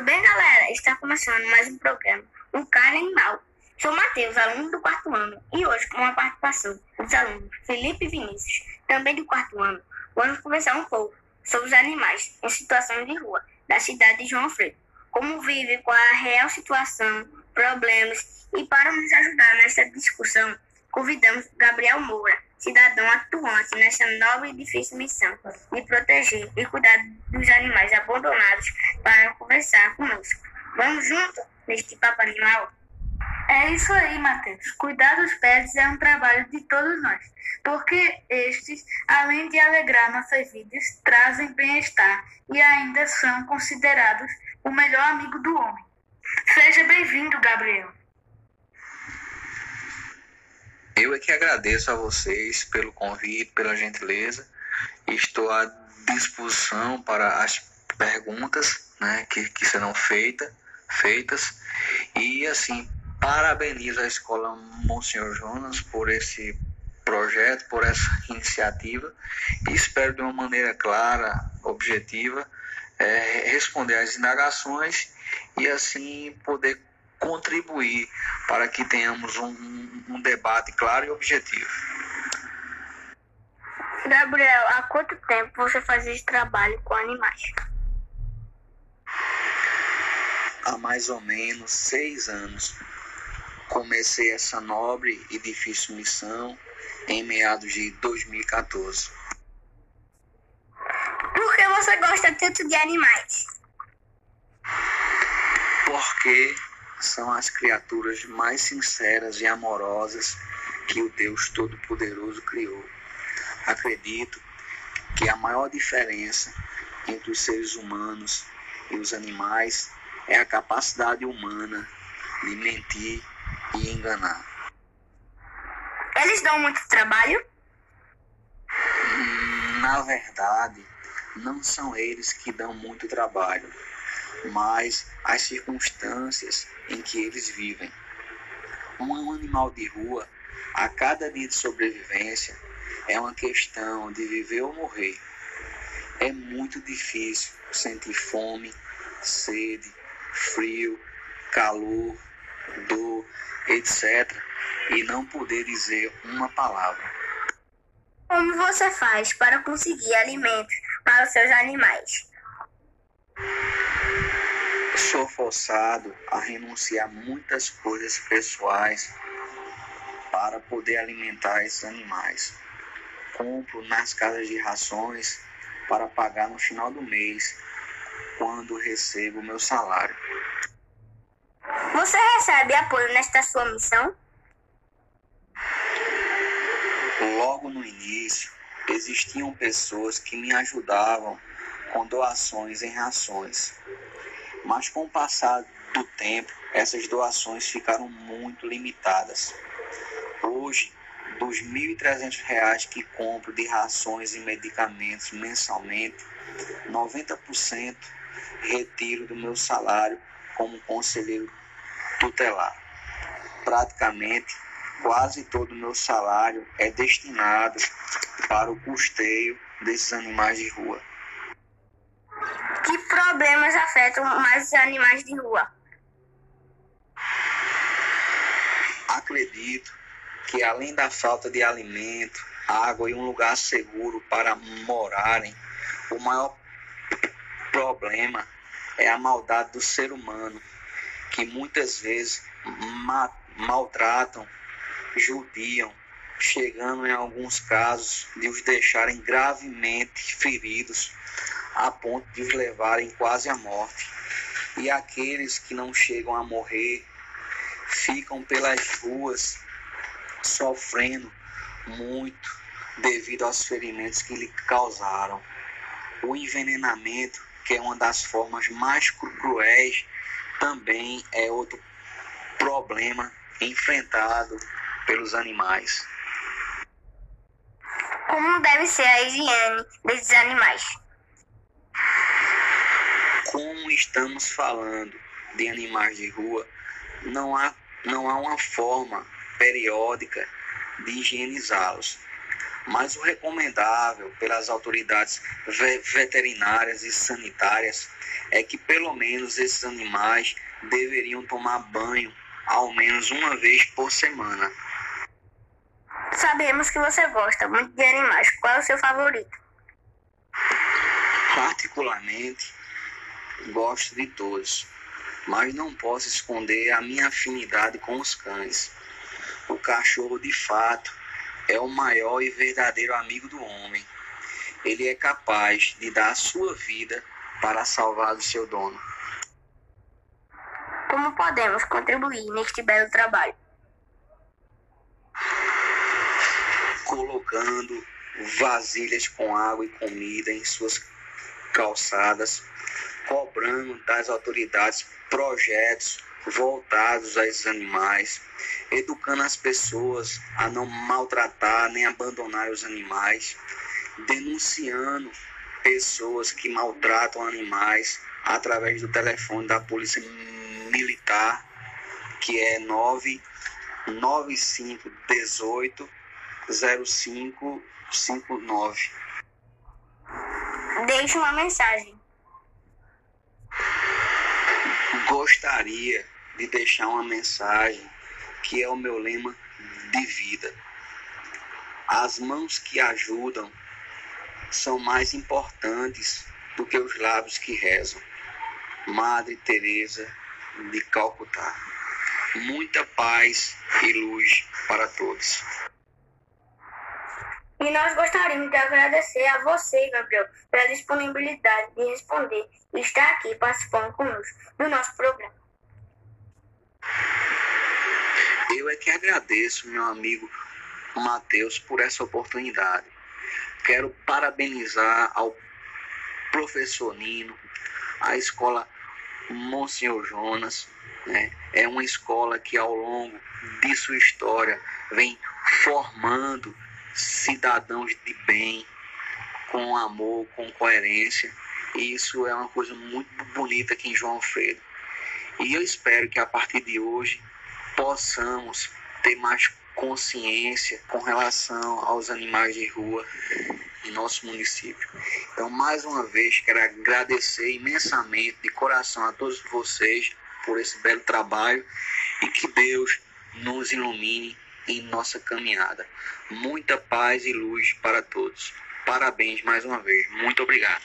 Tudo bem, galera? Está começando mais um programa, Um Carne Animal. Sou Matheus, aluno do quarto ano, e hoje, com a participação dos alunos Felipe e Vinícius, também do quarto ano, vamos conversar um pouco sobre os animais em situações de rua da cidade de João Freire, como vivem, qual a real situação, problemas, e para nos ajudar nessa discussão, convidamos Gabriel Moura, cidadão atuante nessa nova e difícil missão de proteger e cuidar dos animais abandonados para conversar conosco. Vamos junto neste papo animal? É isso aí, Matheus. Cuidar dos pets é um trabalho de todos nós, porque estes, além de alegrar nossas vidas, trazem bem-estar e ainda são considerados o melhor amigo do homem. Seja bem-vindo, Gabriel. Eu é que agradeço a vocês pelo convite, pela gentileza. Estou à disposição para as perguntas né, que, que serão feita, feitas. E assim, parabenizo a Escola Monsenhor Jonas por esse projeto, por essa iniciativa. E espero de uma maneira clara, objetiva, é, responder às indagações e assim poder contribuir para que tenhamos um, um debate claro e objetivo. Gabriel, há quanto tempo você faz esse trabalho com animais? Há mais ou menos seis anos. Comecei essa nobre e difícil missão em meados de 2014. Por que você gosta tanto de animais? Porque são as criaturas mais sinceras e amorosas que o Deus Todo-Poderoso criou. Acredito que a maior diferença entre os seres humanos e os animais é a capacidade humana de mentir e enganar. Eles dão muito trabalho? Na verdade, não são eles que dão muito trabalho mas as circunstâncias em que eles vivem. Um animal de rua, a cada dia de sobrevivência, é uma questão de viver ou morrer. É muito difícil sentir fome, sede, frio, calor, dor, etc., e não poder dizer uma palavra. Como você faz para conseguir alimentos para os seus animais? Sou forçado a renunciar muitas coisas pessoais para poder alimentar esses animais. Compro nas casas de rações para pagar no final do mês, quando recebo meu salário. Você recebe apoio nesta sua missão? Logo no início, existiam pessoas que me ajudavam com doações em rações. Mas com o passar do tempo, essas doações ficaram muito limitadas. Hoje, dos R$ 1.300 que compro de rações e medicamentos mensalmente, 90% retiro do meu salário como conselheiro tutelar. Praticamente, quase todo o meu salário é destinado para o custeio desses animais de rua. Que problemas afetam mais os animais de rua? Acredito que além da falta de alimento, água e um lugar seguro para morarem, o maior problema é a maldade do ser humano, que muitas vezes ma maltratam, judiam, chegando em alguns casos de os deixarem gravemente feridos a ponto de os levarem quase à morte. E aqueles que não chegam a morrer ficam pelas ruas sofrendo muito devido aos ferimentos que lhe causaram. O envenenamento, que é uma das formas mais cruéis, também é outro problema enfrentado pelos animais. Como deve ser a higiene desses animais? Estamos falando de animais de rua, não há, não há uma forma periódica de higienizá-los. Mas o recomendável pelas autoridades veterinárias e sanitárias é que pelo menos esses animais deveriam tomar banho ao menos uma vez por semana. Sabemos que você gosta muito de animais. Qual é o seu favorito? Particularmente, gosto de todos, mas não posso esconder a minha afinidade com os cães. O cachorro, de fato, é o maior e verdadeiro amigo do homem. Ele é capaz de dar a sua vida para salvar o seu dono. Como podemos contribuir neste belo trabalho? Colocando vasilhas com água e comida em suas calçadas, cobrando das autoridades projetos voltados a esses animais, educando as pessoas a não maltratar nem abandonar os animais, denunciando pessoas que maltratam animais através do telefone da Polícia Militar, que é 99518 0559. Deixe uma mensagem. Gostaria de deixar uma mensagem que é o meu lema de vida. As mãos que ajudam são mais importantes do que os lábios que rezam. Madre Teresa de Calcutá. Muita paz e luz para todos. E nós gostaríamos de agradecer a você, Gabriel, pela disponibilidade de responder e estar aqui participando conosco do nosso programa. Eu é que agradeço, meu amigo Matheus, por essa oportunidade. Quero parabenizar ao professor Nino, a escola Monsenhor Jonas. Né? É uma escola que ao longo de sua história vem formando cidadãos de bem, com amor, com coerência. E isso é uma coisa muito bonita aqui em João Alfredo. E eu espero que a partir de hoje possamos ter mais consciência com relação aos animais de rua em nosso município. Então, mais uma vez, quero agradecer imensamente, de coração, a todos vocês por esse belo trabalho e que Deus nos ilumine em nossa caminhada. Muita paz e luz para todos. Parabéns mais uma vez. Muito obrigado.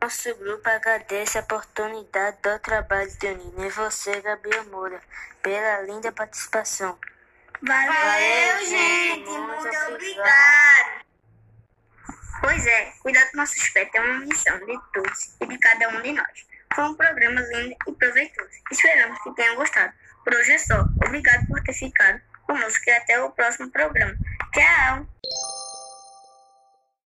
Nosso grupo agradece a oportunidade do trabalho de Unino e você, Gabriel Moura, pela linda participação. Valeu, Valeu gente. Muito, muito obrigado. Pois é, cuidar do nosso pets é uma missão de todos e de cada um de nós. Foi um programa lindo e proveitoso. Esperamos que tenham gostado. Por hoje é só. Obrigado por ter ficado conosco e até o próximo programa. Tchau!